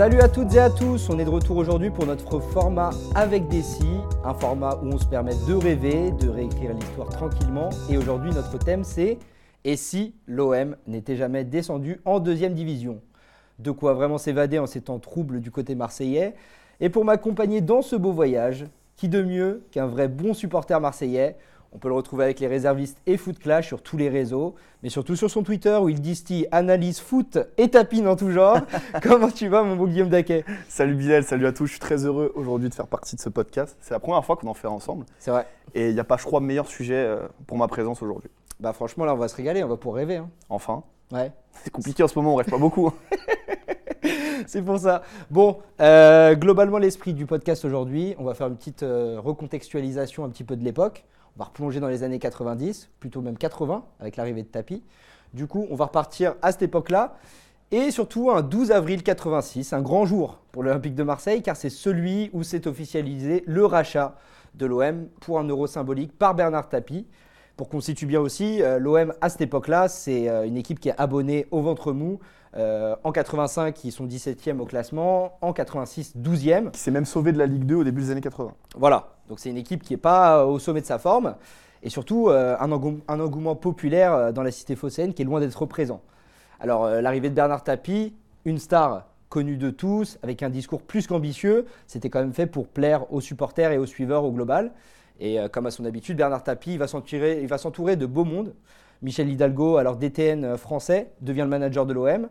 Salut à toutes et à tous, on est de retour aujourd'hui pour notre format avec Dessy, un format où on se permet de rêver, de réécrire l'histoire tranquillement. Et aujourd'hui notre thème c'est Et si l'OM n'était jamais descendu en deuxième division? De quoi vraiment s'évader en ces temps troubles du côté marseillais. Et pour m'accompagner dans ce beau voyage, qui de mieux qu'un vrai bon supporter marseillais on peut le retrouver avec les réservistes et Foot Clash sur tous les réseaux, mais surtout sur son Twitter où il distille analyse foot et tapine en tout genre. Comment tu vas, mon beau Guillaume Daquet? Salut Bilal, salut à tous. Je suis très heureux aujourd'hui de faire partie de ce podcast. C'est la première fois qu'on en fait ensemble. C'est vrai. Et il n'y a pas, je crois, meilleur sujet euh, pour ma présence aujourd'hui. Bah franchement, là, on va se régaler, on va pour rêver. Hein. Enfin. Ouais. C'est compliqué en ce moment, on rêve pas beaucoup. C'est pour ça. Bon, euh, globalement, l'esprit du podcast aujourd'hui, on va faire une petite euh, recontextualisation un petit peu de l'époque. On va replonger dans les années 90, plutôt même 80, avec l'arrivée de Tapi. Du coup, on va repartir à cette époque-là. Et surtout un 12 avril 86, un grand jour pour l'Olympique de Marseille, car c'est celui où s'est officialisé le rachat de l'OM pour un euro symbolique par Bernard Tapie. Pour qu'on situe bien aussi, euh, l'OM à cette époque-là, c'est euh, une équipe qui est abonnée au ventre mou. Euh, en 85, ils sont 17e au classement. En 86, 12e. Qui s'est même sauvé de la Ligue 2 au début des années 80. Voilà, donc c'est une équipe qui n'est pas au sommet de sa forme. Et surtout, euh, un, engou- un engouement populaire dans la cité phocéenne qui est loin d'être présent. Alors, euh, l'arrivée de Bernard Tapie, une star connue de tous, avec un discours plus qu'ambitieux, c'était quand même fait pour plaire aux supporters et aux suiveurs au global. Et euh, comme à son habitude, Bernard Tapie il va s'entourer il va s'entourer de beau monde. Michel Hidalgo, alors DTN euh, français, devient le manager de l'OM.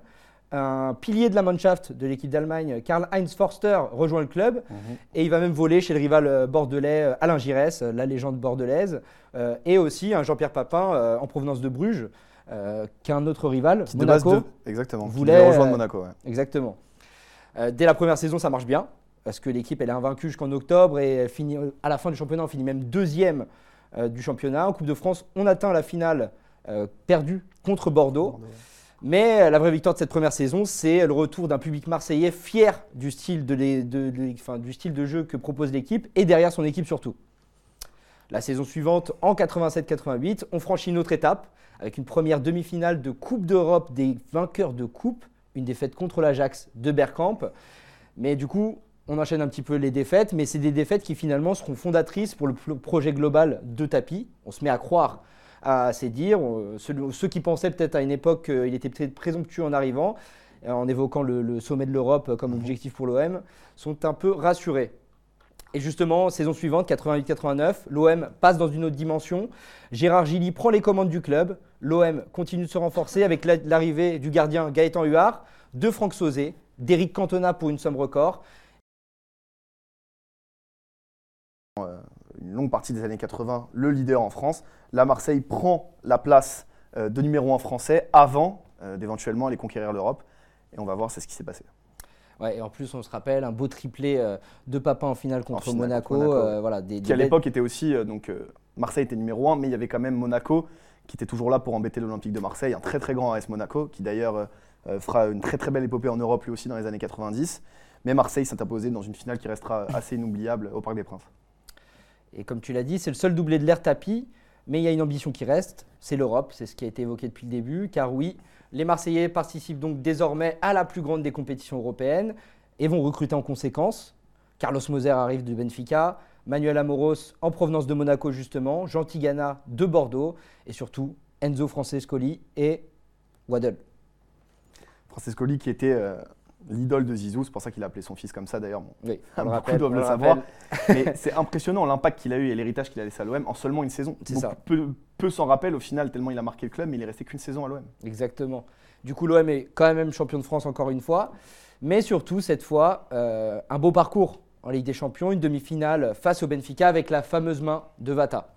Un pilier de la Mannschaft de l'équipe d'Allemagne, Karl-Heinz Forster, rejoint le club. Et il va même voler chez le rival euh, bordelais Alain Giresse, la légende bordelaise. Euh, et aussi un Jean-Pierre Papin euh, en provenance de Bruges, euh, qu'un autre rival, Qui de base Monaco. de- Exactement. Voulait, rejoindre Monaco. ouais. Exactement. Dès la première saison, ça marche bien, parce que l'équipe elle est invaincue jusqu'en octobre et elle finit, à la fin du championnat, on finit même deuxième euh, du championnat. En Coupe de France, on atteint la finale euh, perdue contre Bordeaux. Mais euh, la vraie victoire de cette première saison, c'est le retour d'un public marseillais fier du style de, les- de- de- enfin, du style de jeu que propose l'équipe et derrière son équipe surtout. La saison suivante, en 87-88, on franchit une autre étape avec une première demi-finale de Coupe d'Europe des vainqueurs de Coupe, une défaite contre l'Ajax de Bergkamp. Mais du coup, on enchaîne un petit peu les défaites, mais c'est des défaites qui finalement seront fondatrices pour le pro- projet global de Tapi. On se met à croire à ces dires. Ceux, qui pensaient peut-être à une époque qu'il était peut-être présomptueux en arrivant, euh, en évoquant le, le sommet de l'Europe comme objectif pour l'OM, sont un peu rassurés. Et justement, saison suivante, 88-89, l'OM passe dans une autre dimension. Gérard Gilly prend les commandes du club. L'OM continue de se renforcer avec la- l'arrivée du gardien Gaëtan Huard, de Franck Sauzé, d'Éric Cantona pour une somme record. Une longue partie des années 80, le leader en France. Là, Marseille prend la place euh, de numéro 1 français avant euh, d'éventuellement aller conquérir l'Europe. Et on va voir c'est ce qui s'est passé. Ouais, et en plus, on se rappelle un beau triplé euh, de Papin en finale contre finale Monaco. contre Monaco, euh, voilà, des, Qui à des l'époque était aussi. euh, donc, euh, Marseille était numéro 1, mais il y avait quand même Monaco qui était toujours là pour embêter l'Olympique de Marseille. Un très très grand AS Monaco qui d'ailleurs euh, euh, fera une très très belle épopée en Europe lui aussi dans les années 90. Mais Marseille s'est imposé dans une finale qui restera assez inoubliable au Parc des Princes. Et comme tu l'as dit, c'est le seul doublé de l'air tapis, mais il y a une ambition qui reste, c'est l'Europe, c'est ce qui a été évoqué depuis le début, car oui, les Marseillais participent donc désormais à la plus grande des compétitions européennes et vont recruter en conséquence. Carlos Moser arrive de Benfica, Manuel Amoros en provenance de Monaco justement, Jean Tigana de Bordeaux, et surtout Enzo Francescoli et Waddle. Francescoli qui était euh, l'idole de Zizou, c'est pour ça qu'il a appelé son fils comme ça d'ailleurs. Bon, Oui, on le beaucoup rappelle, doivent on le le savoir. rappelle. Mais c'est impressionnant l'impact qu'il a eu et l'héritage qu'il a laissé à l'OM en seulement une saison. C'est ça. Peu, peu s'en rappellent au final, tellement il a marqué le club, mais il est resté qu'une saison à l'OM. Exactement. Du coup, l'OM est quand même champion de France encore une fois. Mais surtout, cette fois, euh, un beau parcours en Ligue des Champions, une demi-finale face au Benfica avec la fameuse main de Vata.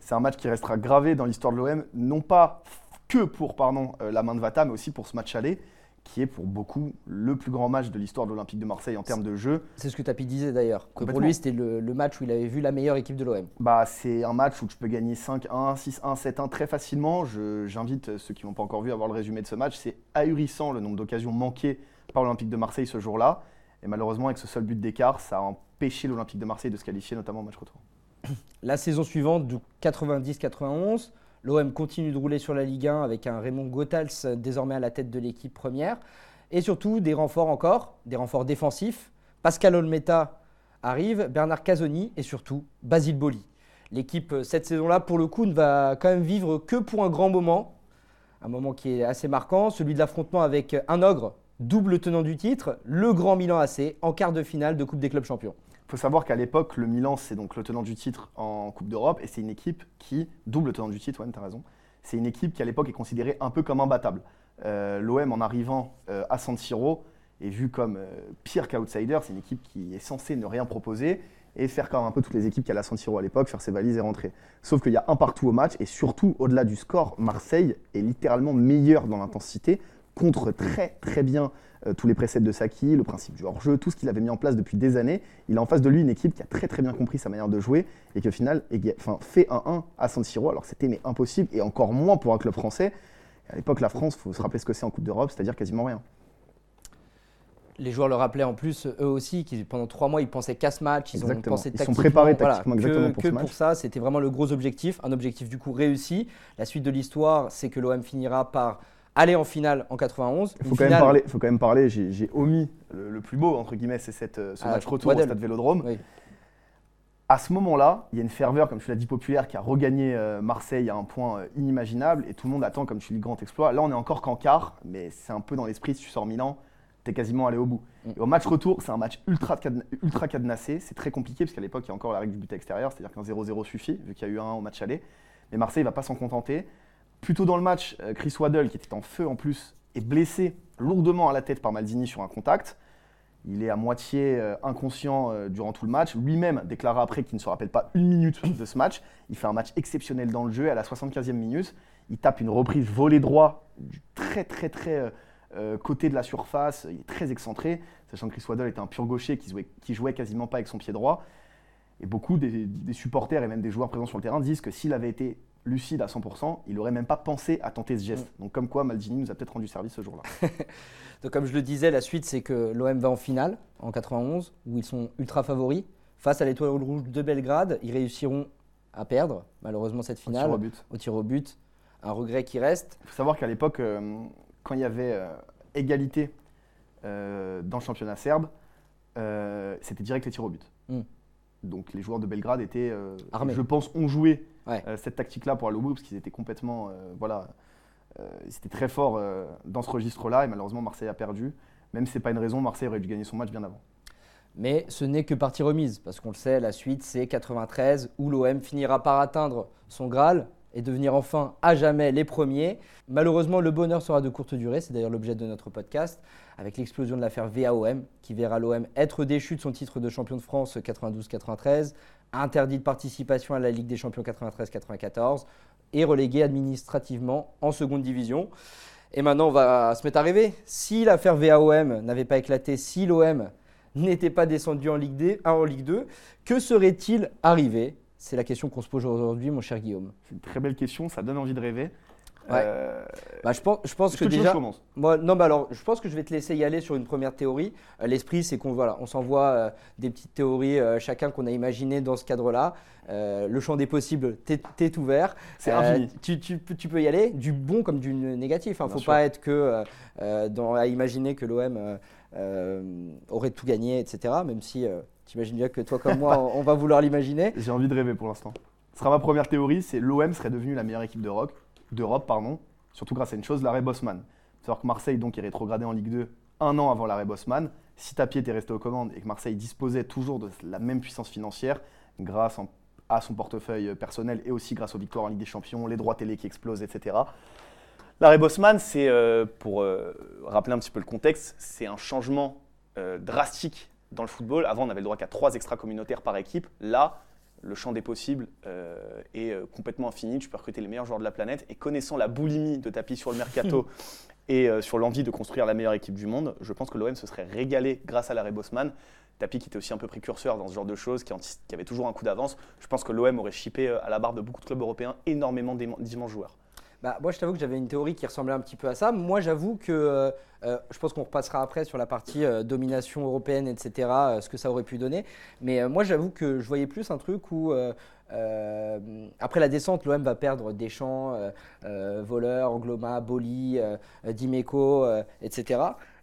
C'est un match qui restera gravé dans l'histoire de l'OM, non pas que pour pardon, euh, la main de Vata, mais aussi pour ce match aller, qui est pour beaucoup le plus grand match de l'histoire de l'Olympique de Marseille en termes de jeu. C'est ce que Tapi disait d'ailleurs. que Pour lui, c'était le, le match où il avait vu la meilleure équipe de l'OM. Bah, c'est un match où tu peux gagner 5-1, 6-1, 7-1 très facilement. J'invite ceux qui n'ont pas encore vu à voir le résumé de ce match. C'est ahurissant le nombre d'occasions manquées par l'Olympique de Marseille ce jour-là. Et malheureusement, avec ce seul but d'écart, ça a empêché l'Olympique de Marseille de se qualifier, notamment au match retour. La saison suivante, du 90-91, l'OM continue de rouler sur la Ligue 1 avec un Raymond Goethals euh, désormais à la tête de l'équipe première. Et surtout, des renforts encore, des renforts défensifs. Pascal Olmeta arrive, Bernard Casoni et surtout Basile Boli. L'équipe, euh, cette saison-là, pour le coup, ne va quand même vivre que pour un grand moment. Un moment qui est assez marquant, celui de l'affrontement avec un ogre, double tenant du titre, le grand Milan AC, en quart de finale de Coupe des clubs champions. Il faut savoir qu'à l'époque, le Milan, c'est donc le tenant du titre en Coupe d'Europe et c'est une équipe qui, double tenant du titre, ouais, tu as raison, c'est une équipe qui à l'époque est considérée un peu comme imbattable. Euh, L'OM en arrivant euh, à San Siro est vu comme euh, pire qu'outsider, c'est une équipe qui est censée ne rien proposer et faire comme un peu toutes les équipes qu'il y a à San Siro à l'époque, faire ses valises et rentrer. Sauf qu'il y a un partout au match et surtout au-delà du score, Marseille est littéralement meilleur dans l'intensité, contre très très bien euh, tous les préceptes de Saki, le principe du hors-jeu, tout ce qu'il avait mis en place depuis des années. Il a en face de lui une équipe qui a très très bien compris sa manière de jouer et qui au final enfin, fait un 1 à San Siro. Alors c'était mais impossible et encore moins pour un club français. À l'époque, la France, il faut se rappeler ce que c'est en Coupe d'Europe, c'est-à-dire quasiment rien. Les joueurs le rappelaient en plus, eux aussi, qu'ils pendant trois mois, ils pensaient qu'à ce match, ils ont pensé Ils sont préparés tactiquement exactement pour que pour ça, c'était vraiment le gros objectif, un objectif du coup réussi. La suite de l'histoire, c'est que l'OM finira par aller en finale en 91. Il faut, quand même parler, faut quand même parler, j'ai omis le, plus beau, entre guillemets, c'est euh, ce ah, match retour au stade Vélodrome. À ce moment-là, il y a une ferveur, comme tu l'as dit, populaire qui a regagné euh, Marseille à un point euh, inimaginable et tout le monde attend, comme tu dis, grand exploit. Là, on est encore qu'en quart, mais c'est un peu dans l'esprit, si tu sors Milan, tu es quasiment allé au bout. Mm. au match retour, c'est un match ultra, ultra cadenassé. C'est très compliqué parce qu'à l'époque, il y a encore la règle du but extérieur, c'est-à-dire qu'un 0-0 suffit, vu qu'il y a eu un au match aller. Mais Marseille ne va pas s'en contenter. Plutôt dans le match, euh, Chris Waddle, qui était en feu en plus, est blessé lourdement à la tête par Maldini sur un contact. Il est à moitié euh, inconscient euh, durant tout le match. Lui-même déclara après qu'il ne se rappelle pas une minute de ce match. Il fait un match exceptionnel dans le jeu. À la 75e minute, il tape une reprise volée droit du très très très côté de la surface. Il est très excentré, sachant que Chris Waddle était un pur gaucher qui jouait, jouait quasiment pas avec son pied droit. Et beaucoup des, des supporters et même des joueurs présents sur le terrain disent que s'il avait été lucide à 100%, il n'aurait même pas pensé à tenter ce geste. Mm. Donc comme quoi Maldini nous a peut-être rendu service ce jour-là. Donc comme je le disais, la suite c'est que l'OM va en finale en 91 où ils sont ultra favoris face à l'étoile rouge de Belgrade. Ils réussiront à perdre malheureusement cette finale au tir au but. Un regret qui reste. Il faut savoir qu'à l'époque, euh, quand il y avait euh, égalité euh, dans le championnat serbe, c'était direct les tirs au but. Mm. Donc les joueurs de Belgrade étaient, je pense, ont joué euh, cette tactique-là pour aller au bout, parce qu'ils étaient complètement. Euh, voilà, euh, ils étaient très forts dans ce registre-là, et malheureusement, Marseille a perdu. Même si ce n'est pas une raison, Marseille aurait dû gagner son match bien avant. Mais ce n'est que partie remise, parce qu'on le sait, la suite, c'est 93, où l'OM finira par atteindre son Graal et devenir enfin à jamais les premiers. Malheureusement, le bonheur sera de courte durée, c'est d'ailleurs l'objet de notre podcast, avec l'explosion de l'affaire VAOM, qui verra l'OM être déchu de son titre de champion de France 92-93, interdit de participation à la Ligue des Champions 93-94 et relégué administrativement en seconde division. Et maintenant, on va se mettre à rêver. Si l'affaire VAOM n'avait pas éclaté, si l'OM n'était pas descendu en Ligue, en Ligue 2, que serait-il arrivé? C'est la question qu'on se pose aujourd'hui, mon cher Guillaume. C'est une très belle question, ça donne envie de rêver. Euh, bah, je pense, je pense que, déjà. Moi, non, bah alors, je pense que je vais te laisser y aller sur une première théorie. Euh, l'esprit, c'est qu'on voilà, on s'envoie euh, des petites théories chacun qu'on a imaginé dans ce cadre-là. le champ des possibles, t'es ouvert. C'est infini. Tu, tu, tu, peux y aller, du bon comme du négatif. Il hein. ne faut pas être que dans, à imaginer que l'OM aurait tout gagné, etc. Même si tu imagines bien que toi comme moi, on, on va vouloir l'imaginer. J'ai envie de rêver pour l'instant. Ce sera ma première théorie, c'est l'OM serait devenu la meilleure équipe de rock d'Europe, pardon, surtout grâce à une chose, l'arrêt Bosman. Il faut que Marseille donc est rétrogradé en Ligue 2 un an avant l'arrêt Bosman. Si Tapie était resté aux commandes et que Marseille disposait toujours de la même puissance financière, grâce à son portefeuille personnel et aussi grâce aux victoires en Ligue des Champions, les droits télé qui explosent, etc. L'arrêt Bosman, c'est, euh, pour euh, rappeler un petit peu le contexte, c'est un changement euh, drastique dans le football. Avant, on avait le droit qu'à trois extra-communautaires par équipe. Là, le champ des possibles euh, est euh, complètement infini. Tu peux recruter les meilleurs joueurs de la planète. Et connaissant la boulimie de tapis sur le mercato et euh, sur l'envie de construire la meilleure équipe du monde, je pense que l'OM se serait régalé grâce à l'arrêt Bosman. Tapi qui était aussi un peu précurseur dans ce genre de choses, qui, avait toujours un coup d'avance. Je pense que l'OM aurait chippé à la barre de beaucoup de clubs européens énormément d'immenses joueurs. Bah, moi, je t'avoue que j'avais une théorie qui ressemblait un petit peu à ça. Moi, j'avoue que je pense qu'on repassera après sur la partie domination européenne, etc., ce que ça aurait pu donner. Mais moi, j'avoue que je voyais plus un truc où euh, après la descente, l'OM va perdre Deschamps, euh, euh, Voleur, Angloma, Boli, Dimeco, etc.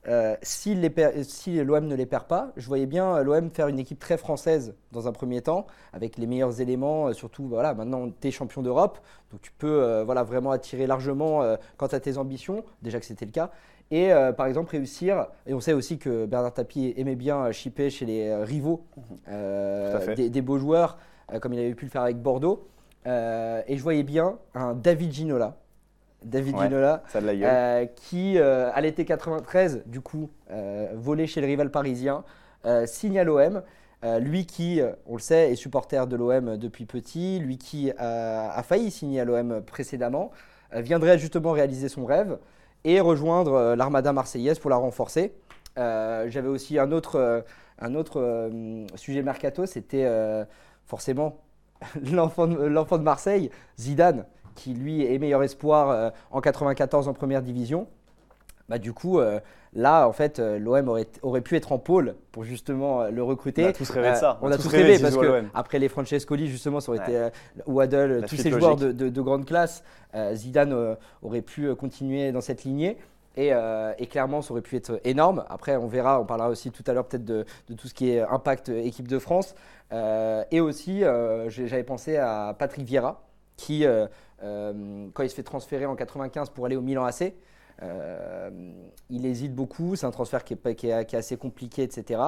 euh, si l'OM ne les perd pas, je voyais bien l'OM faire une équipe très française dans un premier temps, avec les meilleurs éléments, surtout voilà, maintenant tu es champion d'Europe, donc tu peux voilà, vraiment attirer largement quant à tes ambitions, déjà que c'était le cas. Et par exemple réussir, et on sait aussi que Bernard Tapie aimait bien chipper chez les rivaux des, des, beaux joueurs, comme il avait pu le faire avec Bordeaux. et je voyais bien un David Ginola, David Ginola, euh, qui euh, à l'été 93, du coup, euh, volé chez le rival parisien, signe à l'OM. lui qui, on le sait, est supporter de l'OM depuis petit, lui qui a, failli signer à l'OM précédemment, viendrait justement réaliser son rêve et rejoindre l'armada marseillaise pour la renforcer. J'avais aussi un autre, un autre sujet mercato, c'était forcément l'enfant de Marseille, Zidane qui lui est meilleur espoir euh, en 94 en première division. Bah, du coup, euh, là, en fait, euh, l'OM aurait, aurait, pu être en pôle pour justement le recruter. On a tous rêvé de ça. On, a tous rêvé, parce que après les Francescoli, justement, ça aurait été Waddle, tous ces joueurs de, de, grande classe. Zidane aurait pu continuer dans cette lignée. Et, et, clairement, ça aurait pu être énorme. Après, on verra, on parlera aussi tout à l'heure peut-être de, de, tout ce qui est impact équipe de France. et aussi, j'avais pensé à Patrick Vieira, qui, euh, euh, quand il se fait transférer en 95 pour aller au Milan AC, euh, il hésite beaucoup. C'est un transfert qui est, qui est, assez compliqué, etc.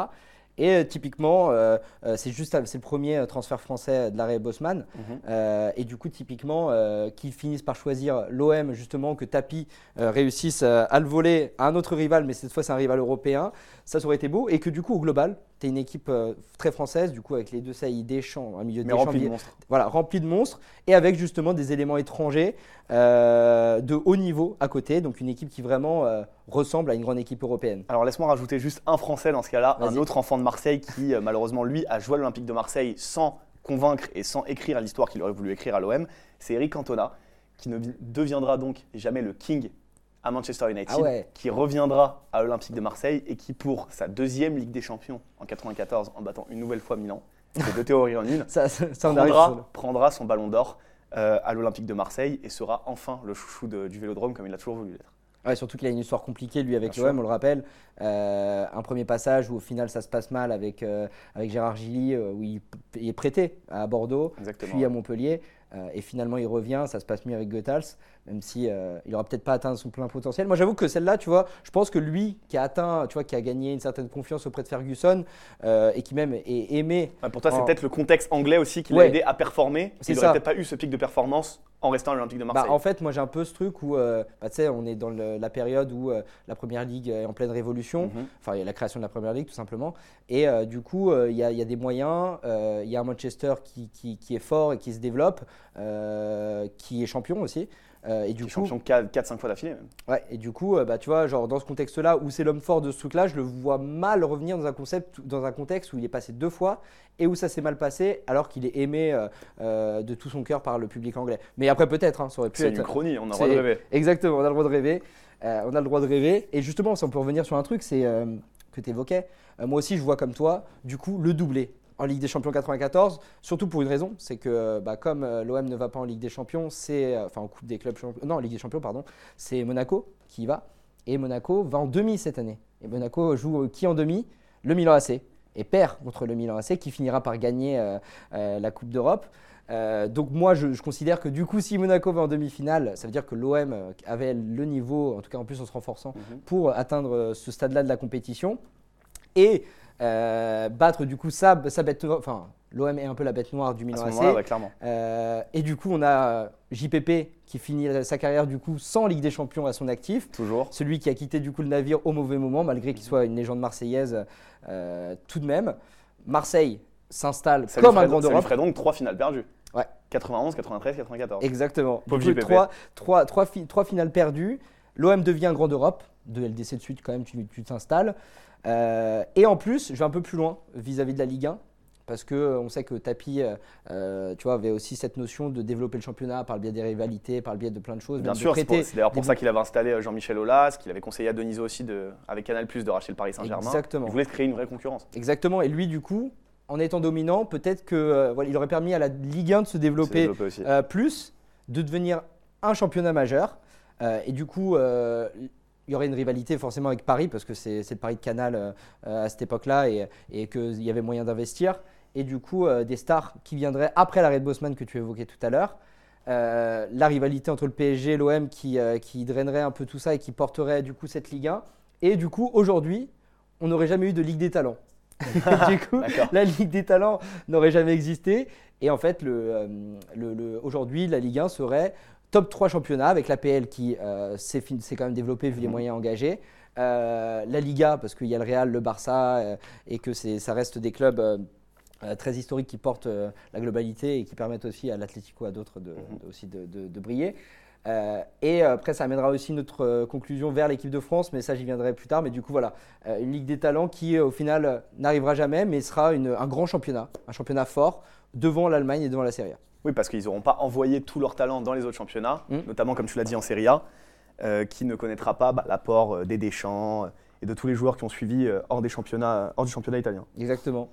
Et euh, typiquement, euh, euh, c'est juste c'est le premier transfert français de l'arrêt Bosman. Mhm. et du coup, typiquement, qu'ils finissent par choisir l'OM, justement, que Tapi réussisse à le voler à un autre rival, mais cette fois c'est un rival européen, ça, ça aurait été beau. Et que du coup, au global, tu es une équipe très française, du coup, avec les deux saillies Deschamps, un milieu rempli de monstres. Voilà, rempli de monstres. Et avec justement des éléments étrangers de haut niveau à côté. Donc une équipe qui vraiment ressemble à une grande équipe européenne. Alors laisse-moi rajouter juste un Français dans ce cas-là, un autre enfant de Marseille qui euh, malheureusement lui a joué à l'Olympique de Marseille sans convaincre et sans écrire l'histoire qu'il aurait voulu écrire à l'OM. C'est Eric Cantona qui ne deviendra donc jamais le king à Manchester United, ah qui reviendra à l'Olympique de Marseille et qui pour sa deuxième Ligue des Champions en 94 en battant une nouvelle fois Milan, c'est deux théories en une, ça, prendra, son ballon d'or euh, à l'Olympique de Marseille et sera enfin le chouchou du Vélodrome comme il a toujours voulu l'être. Ouais, surtout qu'il a une histoire compliquée, lui, avec l'OM, on le rappelle. Euh, un premier passage où, au final, ça se passe mal avec, euh, avec Gérard Gilly, euh, où il, est prêté à Bordeaux, puis à Montpellier. et finalement, il revient, ça se passe mieux avec Goethals, même si il n'aura peut-être pas atteint son plein potentiel. Moi, j'avoue que celle-là, tu vois, je pense que lui, qui a atteint, tu vois, qui a gagné une certaine confiance auprès de Ferguson, et qui même est aimé. pour toi, c'est peut-être le contexte anglais aussi qui l'a aidé à performer. Il n'aurait peut-être pas eu ce pic de performance en restant à l'Olympique de Marseille bah, En fait, moi j'ai un peu ce truc où, euh, bah, tu sais, on est dans la période où euh, la Première Ligue est en pleine révolution, mhm. enfin il y a la création de la Première Ligue tout simplement, et euh, du coup il y, y, a des moyens, il y a un Manchester qui, qui, qui, est fort et qui se développe, qui est champion aussi. Et du coup, champion 4-5 fois d'affilée même. Ouais, et du coup, bah, tu vois, genre dans ce contexte-là où c'est l'homme fort de ce truc-là, je le vois mal revenir dans un, concept, dans un contexte où il est passé deux fois et où ça s'est mal passé alors qu'il est aimé euh, euh, de tout son cœur par le public anglais. Mais après peut-être, hein, ça aurait pu être... C'est une chronie, on a le droit de rêver. Exactement, on a le droit de rêver. Euh, on a le droit de rêver. Et justement, si on peut revenir sur un truc, c'est que tu évoquais. moi aussi, je vois comme toi, du coup, le doublé en Ligue des Champions 94, surtout pour une raison, c'est que bah, comme l'OM ne va pas en Ligue des Champions, c'est enfin en Coupe des clubs non, en Ligue des Champions pardon, c'est Monaco qui y va et Monaco va en demi cette année. Et Monaco joue qui en demi? Le Milan AC et perd contre le Milan AC qui finira par gagner euh, euh, la Coupe d'Europe. Euh, donc moi, je, considère que du coup, si Monaco va en demi-finale, ça veut dire que l'OM avait le niveau, en tout cas en plus en se renforçant, mhm. pour atteindre ce stade-là de la compétition. Et battre du coup sa, sa bête, enfin l'OM est un peu la bête noire du Milan AC. clairement. et du coup, on a JPP qui finit sa carrière du coup sans Ligue des Champions à son actif. Toujours. Celui qui a quitté du coup le navire au mauvais moment, malgré qu'il soit une légende marseillaise euh, tout de même. Marseille s'installe comme un grand Europe. Ça lui ferait donc trois finales perdues. Ouais. 91, 93, 94. Exactement. trois, trois, trois, finales perdues. L'OM devient un grand Europe. De LDC de suite, quand même, tu t'installes. Euh, et en plus, je vais un peu plus loin vis à -vis de la Ligue 1 parce que euh, sait que Tapi, euh, euh, tu vois, avait aussi cette notion de développer le championnat par le biais des rivalités, par le biais de plein de choses. Bien sûr, c'est d'ailleurs pour ça qu'il avait installé Jean-Michel Aulas, qu'il avait conseillé à Denisot aussi de, avec Canal de racheter le Paris Saint-Germain. Exactement. Il voulait créer une vraie concurrence. Exactement. Et lui, du coup, en étant dominant, peut-être que voilà, il aurait permis à la Ligue 1 de se développer, plus, de devenir un championnat majeur. et du coup, il y aurait une rivalité forcément avec Paris, parce que c'est le Paris de Canal euh, à cette époque-là et, et qu'il y avait moyen d'investir. Et du coup, des stars qui viendraient après l'arrêt de Bosman que tu évoquais tout à l'heure. la rivalité entre le PSG et l'OM qui, qui drainerait un peu tout ça et qui porterait du coup cette Ligue 1. Et du coup, aujourd'hui, on n'aurait jamais eu de Ligue des Talents. du coup, la Ligue des Talents n'aurait jamais existé. Et en fait, le, le, aujourd'hui, la Ligue 1 serait top 3 championnats avec l'APL qui euh, s'est quand même développé vu les moyens engagés. Euh, la Liga, parce qu'il y a le Real, le Barça, euh, et que ça reste des clubs très historiques qui portent la globalité et qui permettent aussi à l'Atlético, à d'autres de, mhm. aussi de, de briller. Euh, et après, ça amènera aussi notre conclusion vers l'équipe de France, mais ça, j'y viendrai plus tard. Mais du coup, voilà, euh, une Ligue des talents qui, au final, n'arrivera jamais, mais sera un grand championnat, un championnat fort devant l'Allemagne et devant la Serie A. Oui, parce qu'ils n'auront pas envoyé tout leur talent dans les autres championnats, mm. notamment, comme tu l'as dit, en Serie A, qui ne connaîtra pas bah, l'apport des Deschamps et de tous les joueurs qui ont suivi hors, des championnats, hors du championnat italien. Exactement.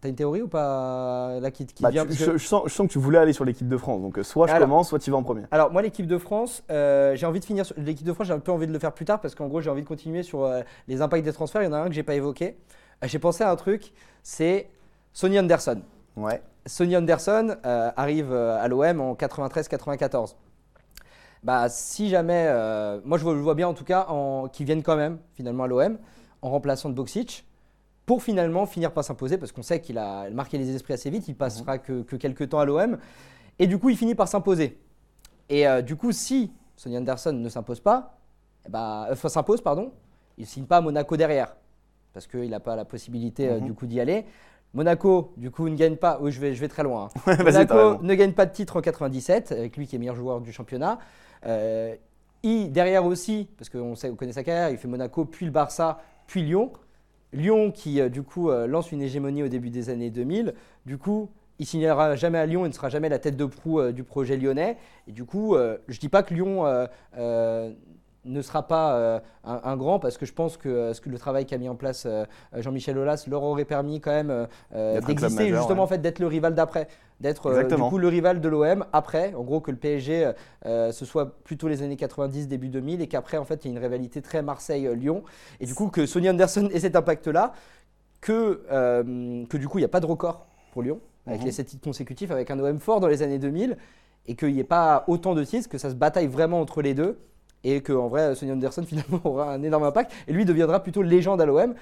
T'as une théorie ou pas là qui, bah, vient, je, sens, que tu voulais aller sur l'équipe de France, donc euh, soit je commence, soit tu vas en premier. Alors moi l'équipe de France, euh, j'ai envie de finir sur l'équipe de France, j'ai un peu envie de le faire plus tard parce qu'en gros j'ai envie de continuer sur euh, les impacts des transferts. Il y en a un que j'ai pas évoqué. j'ai pensé à un truc, c'est Sonny Anderson. Ouais. Sonny Anderson arrive à l'OM en 93-94. Bah si jamais, moi je le vois bien en tout cas, qu'il vienne quand même finalement à l'OM en remplaçant de Boxic pour finalement finir par s'imposer, parce qu'on sait qu'il a marqué les esprits assez vite, il passera mhm. que, quelques temps à l'OM, et du coup il finit par s'imposer. Et euh, du coup, si Sonny Anderson ne s'impose pas, eh euh, s'impose, pardon, il ne signe pas à Monaco derrière, parce qu'il n'a pas la possibilité euh, mhm. du coup d'y aller. Monaco, du coup, ne gagne pas. Oui, je vais, je vais très loin. Hein. Monaco ne gagne pas de titre en 97, avec lui qui est meilleur joueur du championnat. il, derrière aussi, parce qu'on on connaît sa carrière, il fait Monaco, puis le Barça, puis Lyon. Lyon qui, euh, du coup, euh, lance une hégémonie au début des années 2000. Du coup, il signera jamais à Lyon et ne sera jamais la tête de proue euh, du projet lyonnais. Et du coup, je ne dis pas que Lyon ne sera pas euh, un, grand parce que je pense que, euh, ce que le travail qu'a mis en place euh, Jean-Michel Aulas leur aurait permis quand même d'exister justement en fait d'être le rival d'après, d'être du coup le rival de l'OM après, en gros que le PSG ce soit plutôt les années 90 début 2000 et qu'après en fait il y a une rivalité très Marseille-Lyon. Et du coup que Sonny Anderson ait cet impact là que que du coup il n'y a pas de record pour Lyon avec mhm. les 7 titres consécutifs avec un OM fort dans les années 2000 et qu'il n'y ait pas autant de titres, que ça se bataille vraiment entre les deux et qu'en vrai, Sonny Anderson finalement aura un énorme impact et lui deviendra plutôt légende à l'OM,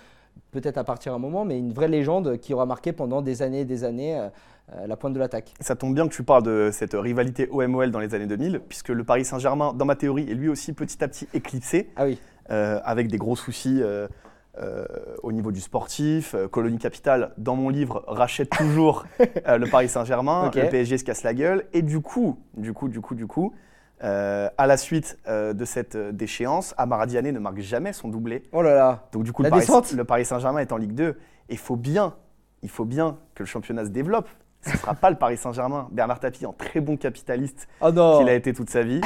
peut-être à partir d'un moment, mais une vraie légende qui aura marqué pendant des années et des années euh, euh, la pointe de l'attaque. Ça tombe bien que tu parles de cette rivalité OMOL dans les années 2000, puisque le Paris Saint-Germain, dans ma théorie, est lui aussi petit à petit éclipsé, ah oui. Euh, avec des gros soucis. au niveau du sportif, Colonie Capital, dans mon livre, rachète toujours le Paris Saint-Germain, le PSG se casse la gueule, et du coup, du coup, du coup, du coup, euh, à la suite euh, de cette euh, déchéance, Amara Diané ne marque jamais son doublé. Oh là là Donc du coup, le Paris, Paris Saint-Germain est en Ligue 2. Et il faut bien, il faut bien que le championnat se développe. Ce ne sera pas le Paris Saint-Germain. Bernard Tapie, en très bon capitaliste oh qu'il a été toute sa vie.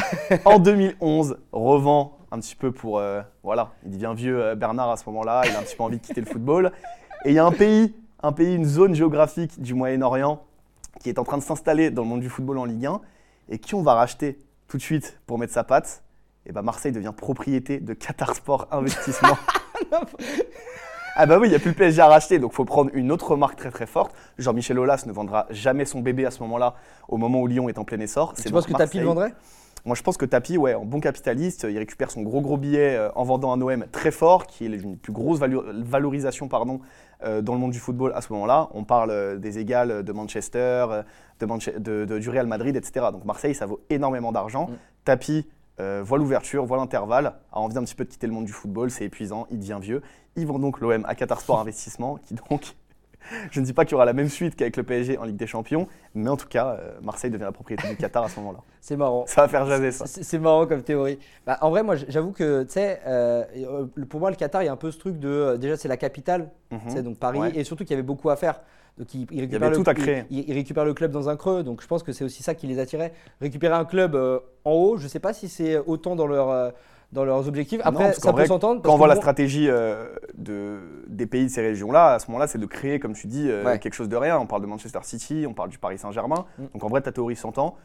en 2011, revend un petit peu pour... voilà, il devient vieux Bernard à ce moment-là. Il a un petit peu envie de quitter le football. Et il y a un pays, un pays, une zone géographique du Moyen-Orient qui est en train de s'installer dans le monde du football en Ligue 1 et qui on va racheter tout de suite pour mettre sa patte, et bah Marseille devient propriété de Qatar Sport Investissement. ah bah oui, il n'y a plus le PSG à racheter, donc il faut prendre une autre marque très très forte. Jean-Michel Aulas ne vendra jamais son bébé à ce moment-là, au moment où Lyon est en plein essor. Tu penses que Tapi le vendrait? Moi, je pense que Tapi, ouais, en bon capitaliste, il récupère son gros gros billet euh, en vendant un OM très fort, qui est une plus grosse valorisation pardon, dans le monde du football à ce moment-là. On parle euh, des égales de Manchester, de, du Real Madrid, etc. Donc Marseille, ça vaut énormément d'argent. Mm. Tapi voit l'ouverture, voit l'intervalle, a envie un petit peu de quitter le monde du football, c'est épuisant, il devient vieux. Ils vont donc l'OM à Qatar Sport Investissement, qui donc je ne dis pas qu'il y aura la même suite qu'avec le PSG en Ligue des Champions, mais en tout cas, euh, Marseille devient la propriété du Qatar à ce moment-là. C'est marrant. Ça va faire jaser ça. C'est marrant comme théorie. Bah, en vrai, moi, j'avoue que, tu sais, euh, pour moi, le Qatar, il y a un peu ce truc de. Euh, déjà, c'est la capitale, mhm. donc Paris, et surtout qu'il y avait beaucoup à faire. Donc, il, il, récupère le, tout à créer. Il, récupère le club dans un creux, donc je pense que c'est aussi ça qui les attirait. Récupérer un club en haut, je ne sais pas si c'est autant dans leur dans leurs objectifs. Après, ça peut s'entendre. Quand on voit la stratégie euh, de, des pays de ces régions-là, à ce moment-là, c'est de créer, comme tu dis, euh, quelque chose de rien. On parle de Manchester City, on parle du Paris Saint-Germain. Mm. Donc en vrai, ta théorie s'entend.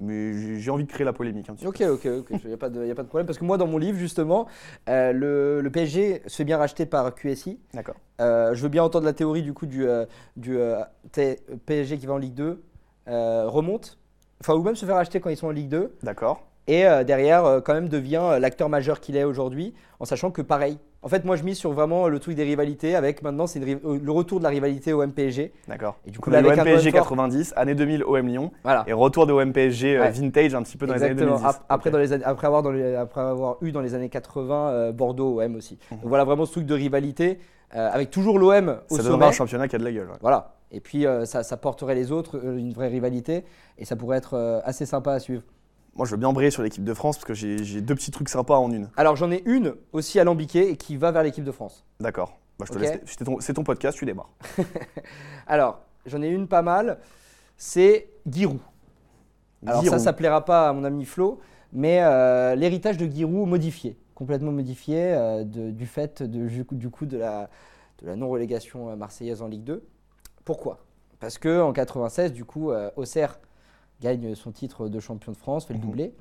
Mais j'ai- envie de créer la polémique un petit Ok, peu. ok, ok, il n'y a, pas de problème. Parce que moi, dans mon livre, justement, euh, le, le PSG se fait bien racheter par QSI. D'accord. Je veux bien entendre la théorie du coup du, du PSG qui va en Ligue 2 euh, remonte, enfin ou même se faire racheter quand ils sont en Ligue 2 D'accord. Et euh, derrière euh, quand même devient euh, l'acteur majeur qu'il est aujourd'hui en sachant que pareil. En fait, moi je mise sur vraiment le truc des rivalités avec maintenant c'est le retour de la rivalité au MPSG. D'accord. Et du coup, là, avec OM-PSG OM fort. 90, année 2000 OM Lyon, Voilà. et retour de OM-PSG Ouais. vintage un petit peu dans Exactement. les années 2010. Ap- Après, Ok. dans les années- après, avoir dans les- après avoir eu dans les années 80 euh, Bordeaux OM aussi. Mhm. Donc voilà vraiment ce truc de rivalité avec toujours l'OM au Ça sommet. un championnat qui a de la gueule. ouais. Voilà. Et puis ça, ça porterait les autres, une vraie rivalité, et ça pourrait être assez sympa à suivre. Moi, je veux bien briller sur l'équipe de France parce que j'ai deux petits trucs sympas en une. Alors j'en ai une aussi alambiquée et qui va vers l'équipe de France. D'accord. Bah. C'est ton, podcast, tu démarres. Alors j'en ai une pas mal, c'est Giroud. Alors ça, Giroud. ça plaira pas à mon ami Flo, mais euh, l'héritage de Giroud modifié, complètement modifié euh, de- du fait de- du coup- de la, de la non-relégation euh, marseillaise en Ligue 2. Pourquoi? Parce que en 96, du coup, euh, Auxerre gagne son titre de champion de France, fait le Mhm. doublé.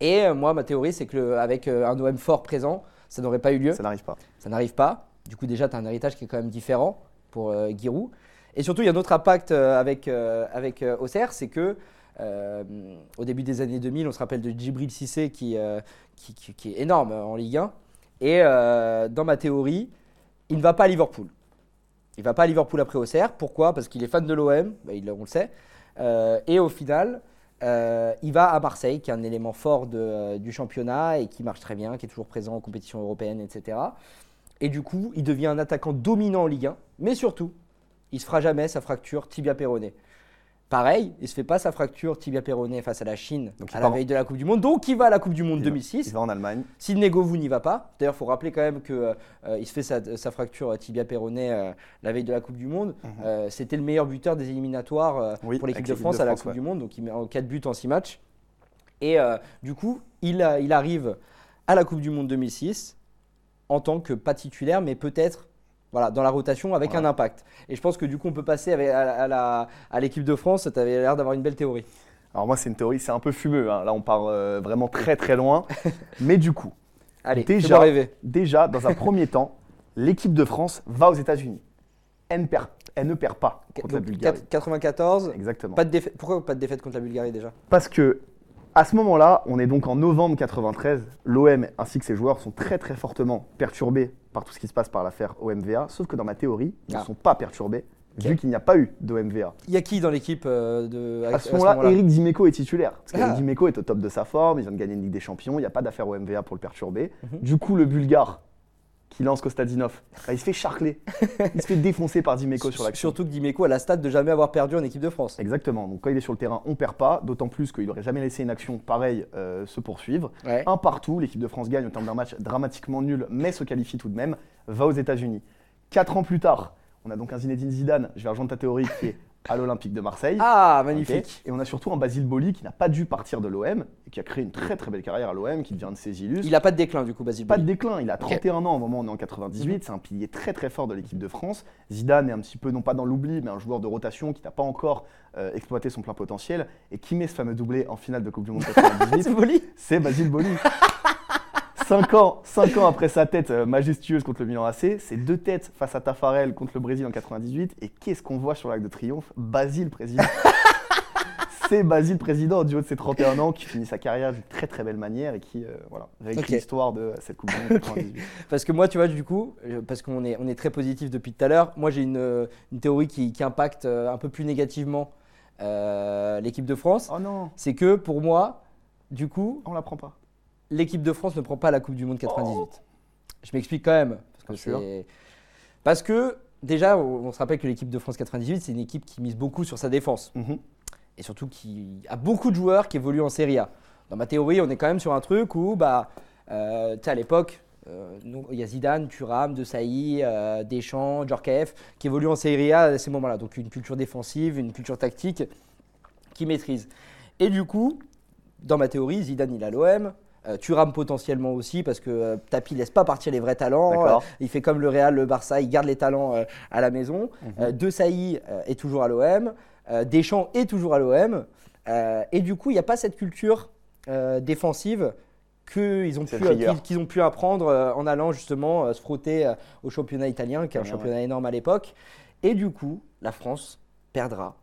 Et euh, moi, ma théorie, c'est qu'avec un OM fort présent, ça n'aurait pas eu lieu. Ça n'arrive pas. Ça n'arrive pas. Du coup, déjà, tu as un héritage qui est quand même différent pour euh, Giroud. Et surtout, il y a un autre impact euh, avec, euh, avec euh, Auxerre, c'est que euh, au début des années 2000, on se rappelle de Djibril Cissé qui, euh, qui, qui- qui est énorme en Ligue 1. Et euh, dans ma théorie, il ne va pas à Liverpool. Il ne va pas à Liverpool après Auxerre. Pourquoi? Parce qu'il est fan de l'OM, bah, on le sait. Euh, et au final, euh, il va à Marseille, qui est un élément fort euh, du championnat et qui marche très bien, qui est toujours présent en compétition européenne, etc. Et du coup, il devient un attaquant dominant en Ligue 1. Mais surtout, il se fera jamais sa fracture tibia péroné. Pareil, il se fait pas sa fracture tibia péroné face à la Chine Donc, à la en- veille de la Coupe du Monde. Donc, il va à la Coupe du Monde Il va- 2006. Il va en Allemagne. Sidney Govou n'y va pas. D'ailleurs, il faut rappeler quand même qu'il il se fait sa, sa fracture tibia péroné euh, la veille de la Coupe du Monde. Mhm. Euh, C'était le meilleur buteur des éliminatoires euh, Oui, pour l'équipe de France à la France, Coupe ouais. du Monde. Donc, il met en 4 buts en 6 matchs. Et euh, du coup, il, il arrive à la Coupe du Monde 2006 en tant que pas titulaire, mais peut-être voilà, dans la rotation avec Voilà. un impact. Et je pense que du coup, on peut passer avec- à, l'équipe de France. Tu avais l'air d'avoir une belle théorie. Alors moi, c'est une théorie, c'est un peu fumeux. hein. Là, on part euh, vraiment très très loin. Mais du coup, Allez, Déjà- déjà, dans un premier temps, l'équipe de France va aux États-Unis. Elle, ne perd- elle ne perd pas contre la Bulgarie. 4- 94, Exactement. pas de défaite. Pourquoi pas de défaite contre la Bulgarie déjà? Parce que à ce moment-là, on est donc en novembre 93. L'OM ainsi que ses joueurs sont très très fortement perturbés par tout ce qui se passe par l'affaire OMVA. Sauf que dans ma théorie, ils ne Ah. sont pas perturbés vu qu'il n'y a pas eu d'OMVA. Il y a qui dans l'équipe euh, de À ce moment-là, Eric Dimeco est titulaire. Parce Ah. qu'Eric Dimeco est au top de sa forme, il vient de gagner une Ligue des Champions, il n'y a pas d'affaire OMVA pour le perturber. Mhm. Du coup, le Bulgare qui lance Kostadinov, bah, il se fait charcler. il se fait défoncer par Dimeco sur l'action. Surtout que Dimeco a la stat de jamais avoir perdu en équipe de France. Exactement. Donc quand il est sur le terrain, on perd pas. D'autant plus qu'il n'aurait jamais laissé une action pareille euh, se poursuivre. Ouais. Un partout, l'équipe de France gagne au terme d'un match dramatiquement nul, mais se qualifie tout de même, va aux États-Unis. Quatre ans plus tard, on a donc un Zinedine Zidane, je vais rejoindre ta théorie, qui est à l'Olympique de Marseille. Ah, magnifique. Et on a surtout un Basile Boli qui n'a pas dû partir de l'OM et qui a créé une très très belle carrière à l'OM, qui devient de ses illustres. Il a pas de déclin du coup, Basile. Pas de Boli. déclin, il a 31 ans au moment où on est en 98, c'est un pilier très très fort de l'équipe de France. Zidane est un petit peu, non pas dans l'oubli, mais un joueur de rotation qui n'a pas encore euh, exploité son plein potentiel. Et qui met ce fameux doublé en finale de Coupe du Monde 98 C'est Boli C'est Basile Boli. 5 ans, cinq ans après sa tête euh, majestueuse contre le Milan AC, c'est deux têtes face à Tafarel contre le Brésil en 98. Et qu'est-ce qu'on voit sur l'Arc de Triomphe? Basile président. c'est Basile président du haut de ses 31 ans qui finit sa carrière d'une très très belle manière et qui euh, voilà, réécrit l'histoire de cette Coupe du Monde 98. Parce que moi, tu vois, du coup, euh, parce qu'on est, on est très positif depuis tout à l'heure, moi j'ai une, une théorie qui, qui impacte un peu plus négativement euh, l'équipe de France. Oh non, C'est que pour moi, du coup, on la prend pas. L'équipe de France ne prend pas la Coupe du Monde 98. Je m'explique quand même. Parce que, parce que déjà, on, on se rappelle que l'équipe de France 98, c'est une équipe qui mise beaucoup sur sa défense. Mhm. et surtout qui a beaucoup de joueurs qui évoluent en Serie A. Dans ma théorie, on est quand même sur un truc où, bah, euh, tu sais, à l'époque, euh, il y a Zidane, Thuram, De Sailly, euh, Deschamps, Djorkaeff qui évoluent en Serie A à ces moments-là. Donc une culture défensive, une culture tactique qui maîtrise. Et du coup, dans ma théorie, Zidane, il a l'OM. Euh, Thuram potentiellement aussi parce que euh, Tapi laisse pas partir les vrais talents. Euh, il fait comme le Real, le Barça, il garde les talents à la maison. Mhm. De Sailly est toujours à l'OM. Deschamps est toujours à l'OM. Et du coup, il n'y a pas cette culture défensive qu'ils ont, pu, ont pu apprendre en allant justement se frotter au championnat italien, qui est un Ouais, championnat énorme à l'époque. Et du coup, la France perdra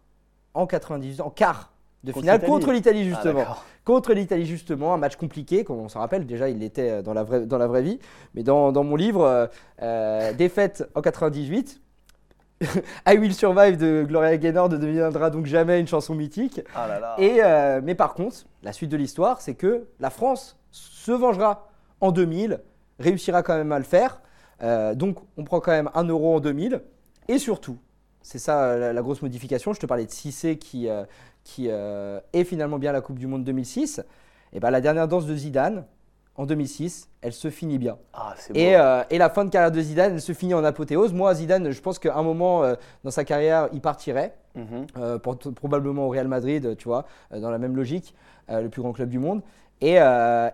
en 98, en quart de Contre finale contre l'Italie Ah, justement. contre l'Italie justement, un match compliqué, comme on se rappelle, déjà il l'était euh, dans la vraie, dans la vraie vie, mais dans, dans mon livre, euh, euh, défaite en 98, I Will Survive de Gloria Gaynor ne deviendra donc jamais une chanson mythique, Ah là là. et, euh, mais par contre, la suite de l'histoire, c'est que la France se vengera en 2000, réussira quand même à le faire, Euh, donc on prend quand même 1 euro en 2000, et surtout, c'est ça euh, la, la grosse modification, je te parlais de Cissé qui, euh, qui euh, est finalement bien à la Coupe du Monde 2006, et ben la dernière danse de Zidane, en 2006, elle se finit bien. Ah. Et, euh, et la fin de carrière de Zidane, elle se finit en apothéose. Moi, Zidane, je pense qu'à un moment euh, dans sa carrière, il partirait, Mhm. euh, pour- probablement au Real Madrid, tu vois, dans la même logique, le plus grand club du monde. Et,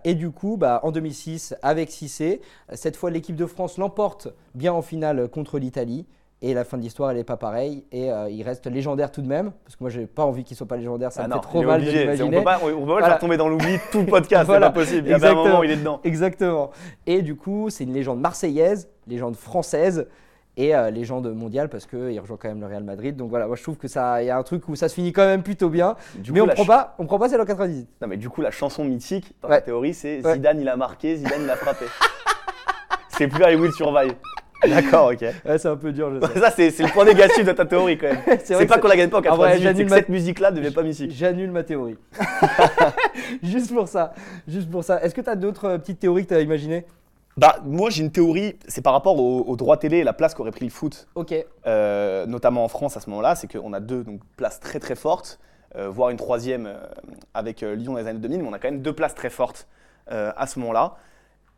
et du coup, bah, en 2006, avec Cissé, cette fois l'équipe de France l'emporte bien en finale contre l'Italie. Et la fin de l'histoire, elle n'est pas pareille. Et euh, il reste légendaire tout de même. Parce que moi, j'ai pas envie qu'il soit pas légendaire. Ça Ah me non, fait trop mal de obligé. On peut pas, on peut pas le faire tomber dans l'oubli tout le podcast, Voilà. c'est pas possible. Il y a un moment où il est dedans. Exactement. Et du coup, c'est une légende marseillaise, légende française et euh, légende mondiale parce qu'il rejoint quand même le Real Madrid. Donc voilà, moi je trouve que ça, il y a un truc où ça se finit quand même plutôt bien. Du mais coup, on prend pas, on prend pas celle en 98. Non, mais du coup, la chanson mythique, dans Ouais. la théorie, c'est Ouais. Zidane, il a marqué, Zidane, il a frappé. c'est plus I Will Survive. D'accord, ok. Ouais, c'est un peu dur, je sais. Ça, c'est le point négatif de ta théorie quand même. C'est pas qu'on la gagne pas en En vrai, 98, c'est que ma- cette musique-là devient pas mythique. J'annule ma théorie. Juste pour ça. Juste pour ça. Est-ce que tu as d'autres euh, petites théories que tu as imaginées? Bah, moi, j'ai une théorie, c'est par rapport au, au droit télé et la place qu'aurait pris le foot, Ok. euh, notamment en France à ce moment-là, c'est qu'on a deux donc, places très très fortes, euh, voire une troisième euh, avec Lyon dans les années 2000, mais on a quand même deux places très fortes à ce moment-là.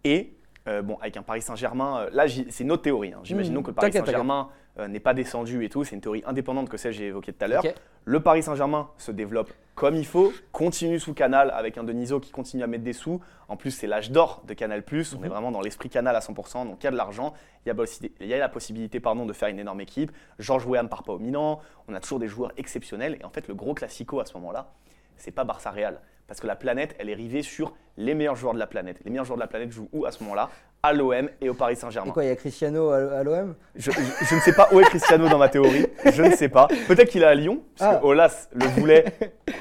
Et euh, bon, avec un Paris Saint-Germain, euh, là c'est notre théorie. hein. J'imaginons Mhm. que le Paris Saint-Germain euh, n'est pas descendu et tout, c'est une théorie indépendante que celle que j'ai évoquée tout à l'heure. Le Paris Saint-Germain se développe comme il faut, continue sous Canal avec un Denisot qui continue à mettre des sous. En plus, c'est l'âge d'or de Canal+. On est Mhm. vraiment dans l'esprit Canal à 100%, donc il y a de l'argent. Il y a, possi- il y a la possibilité pardon, de faire une énorme équipe. Georges Weah ne part pas au Milan. On a toujours des joueurs exceptionnels. Et en fait, le gros classico à ce moment-là, c'est pas Barça Real. Parce que la planète, elle est rivée sur les meilleurs joueurs de la planète. Les meilleurs joueurs de la planète jouent où à ce moment-là? À l'OM et au Paris Et Saint-Germain. quoi, il y a Cristiano à, l'OM Je, je- je ne sais pas où est Cristiano dans ma théorie. Je ne sais pas. Peut-être qu'il est à Lyon, parce Ah. que Olas le voulait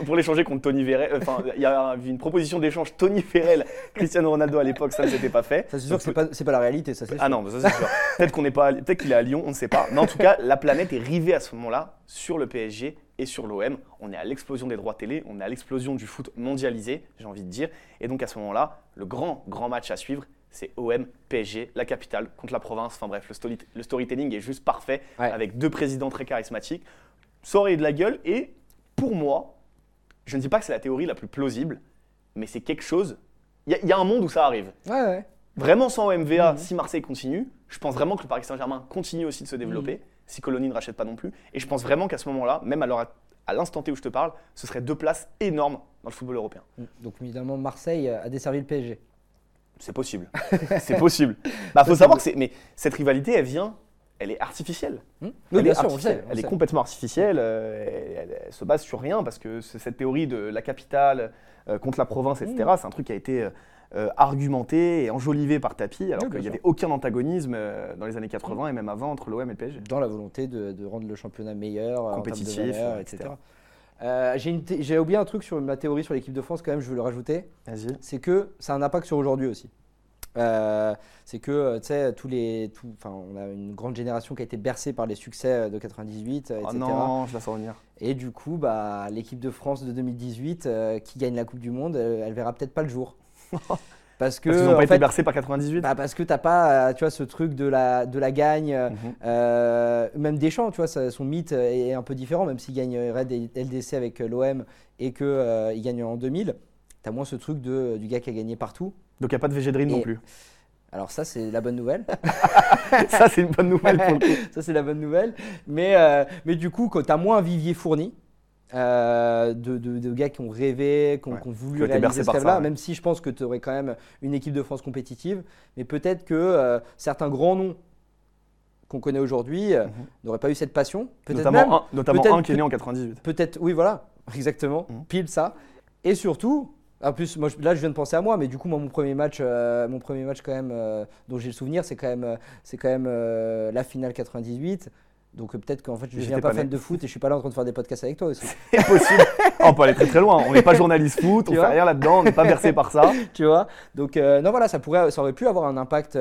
pour l'échanger contre Tony Vérel. Enfin, il y a une proposition d'échange Tony Vérel, Cristiano Ronaldo à l'époque, ça ne s'était pas fait. Ça, c'est sûr que pas, c'est pas la réalité, ça c'est Ah sûr. non, ça c'est sûr. Peut-être qu'on n'est pas, peut-être qu'il est à Lyon, on ne sait pas. Mais en tout cas, la planète est rivée à ce moment-là sur le PSG et sur l'OM. On est à l'explosion des droits télé, on est à l'explosion du foot mondialisé, j'ai envie de dire. Et donc à ce moment-là, le grand grand match à suivre, c'est OM PSG, la capitale contre la province. Enfin bref, le, story- le storytelling est juste parfait Ouais. avec deux présidents très charismatiques. Eu de la gueule et pour moi, je ne dis pas que c'est la théorie la plus plausible, mais c'est quelque chose. Il y a- il y a un monde où ça arrive. Ouais, ouais. Vraiment sans OMVA, Mhm. si Marseille continue, je pense vraiment que le Paris Saint-Germain continue aussi de se développer, Mhm. si Colony ne rachète pas non plus. Et je pense vraiment qu'à ce moment-là, même à, l'heure- à l'instant T où je te parle, ce serait deux places énormes dans le football européen. Donc évidemment, Marseille a desservi le PSG. C'est possible. c'est possible. Bah, faut savoir que c'est. Mais cette rivalité, elle vient. Elle est artificielle. Hmm oui, elle bien est sûr, on artificielle. sait. on Elle le est sait. complètement artificielle. euh, elle, elle- elle se base sur rien parce que cette théorie de la capitale euh, contre la province, etc. Mmh. C'est un truc qui a été euh, argumenté et enjolivé par tapis, alors Oui, qu'il n'y avait aucun antagonisme dans les années 80 et même avant entre l'OM et le PSG. Dans la volonté de, de rendre le championnat meilleur, en termes de Compétitif, valeur, etc. etc. J'ai, oublié un truc sur ma théorie sur l'équipe de France, quand même, je veux le rajouter. C'est que ça a un impact sur aujourd'hui aussi. Euh, c'est que, euh, tu sais, tous les. tout- Enfin, on a une grande génération qui a été bercée par les succès euh, de 98, euh, Oh etc. non, je la sens venir. Et du coup, bah, l'équipe de France de 2018 euh, qui gagne la Coupe du Monde, euh, elle verra peut-être pas le jour. Parce que, Parce qu'ils n'ont pas été fait, bercés par 98 bah, parce que t'as pas, tu vois, ce truc de la, de la gagne. Mhm. euh, même Deschamps, tu vois, son mythe est un peu différent, même s'il gagne Red et LDC avec l'OM et qu'il gagne en 2000. T'as moins ce truc de, du gars qui a gagné partout. Donc il n'y a pas de Dream non plus. Alors ça, c'est la bonne nouvelle. Ça, c'est une bonne nouvelle pour le coup. ça, c'est la bonne nouvelle. Mais, euh, mais du coup, quand tu as moins un vivier fourni euh, de, de- de gars qui ont rêvé, qui ont, Ouais. qui ont voulu réaliser ce rêve-là, ouais. même si je pense que tu aurais quand même une équipe de France compétitive, mais peut-être que euh, certains grands noms qu'on connaît aujourd'hui euh, Mhm. n'auraient pas eu cette passion. Même, Notamment, un, notamment peut-être un qui est né en 98. peut-être, oui, voilà. exactement, Mhm. pile ça. Et surtout, en plus, moi, je- là, je viens de penser à moi, mais du coup, moi, mon premier match, euh, mon premier match quand même, euh, dont j'ai le souvenir, c'est quand même, euh, c'est quand même euh, la finale 98. Donc peut-être qu'en fait, je ne deviens pas pas fan de foot et je suis pas là en train de faire des podcasts avec toi aussi. Impossible. Ah, on peut aller très très loin. On n'est pas journaliste foot, on fait rien là-dedans, on n'est pas versé par ça. tu vois Donc non, voilà, ça pourrait, ça aurait pu avoir un impact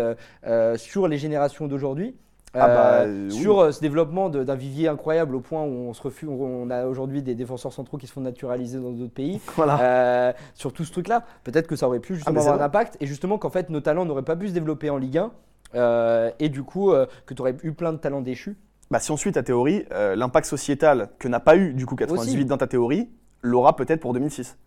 sur les générations d'aujourd'hui. Ah bah, Euh, euh, oui. sur euh, ce développement d'un vivier incroyable au point où on se refuse, on a aujourd'hui des défenseurs centraux qui se font naturaliser dans d'autres pays. Voilà. Euh, sur tout ce truc-là, peut-être que ça aurait pu justement Ah, avoir un impact et justement qu'en fait nos talents n'auraient pas pu se développer en Ligue 1 euh, et du coup que tu aurais eu plein de talents déchus. Bah, si on suit ta théorie, l'impact sociétal que n'a pas eu du coup 98 Aussi. dans ta théorie, l'aura peut-être pour 2006.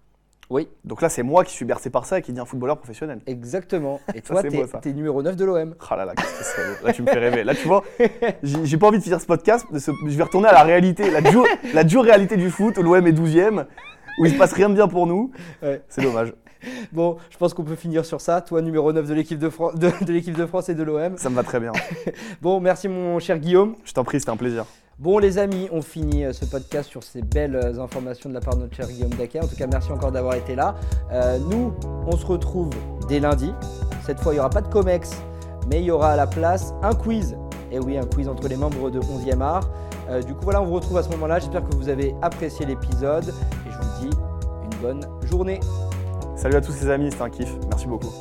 Oui, Donc là, c'est moi qui suis bercé par ça et qui un footballeur professionnel. exactement. Et toi, t'es numéro 9 de l'OM. Ah là là, qu'est-ce que c'est. Là, tu me fais rêver. Là, tu vois, j'ai pas envie de finir ce podcast. ce- Je vais retourner à la réalité, la dure, la dure réalité du foot où l'OM est 12ème, où il se passe rien de bien pour nous. Ouais. C'est dommage. Bon, je pense qu'on peut finir sur ça. Toi, numéro 9 de l'équipe de, Fran- de, de l'équipe de France et de l'OM. Ça me va très bien. Bon, merci mon cher Guillaume. Je t'en prie, c'était un plaisir. Bon les amis, on finit euh, ce podcast sur ces belles euh, informations de la part de notre cher Guillaume Daquet. En tout cas, merci encore d'avoir été là. Euh, nous, on se retrouve dès lundi. Cette fois, il n'y aura pas de COMEX, mais il y aura à la place un quiz. Et oui, un quiz entre les membres de 11e art. Du coup, voilà, on vous retrouve à ce moment-là. J'espère que vous avez apprécié l'épisode. Et je vous dis une bonne journée. Salut à tous les amis, c'était un kiff. Merci beaucoup.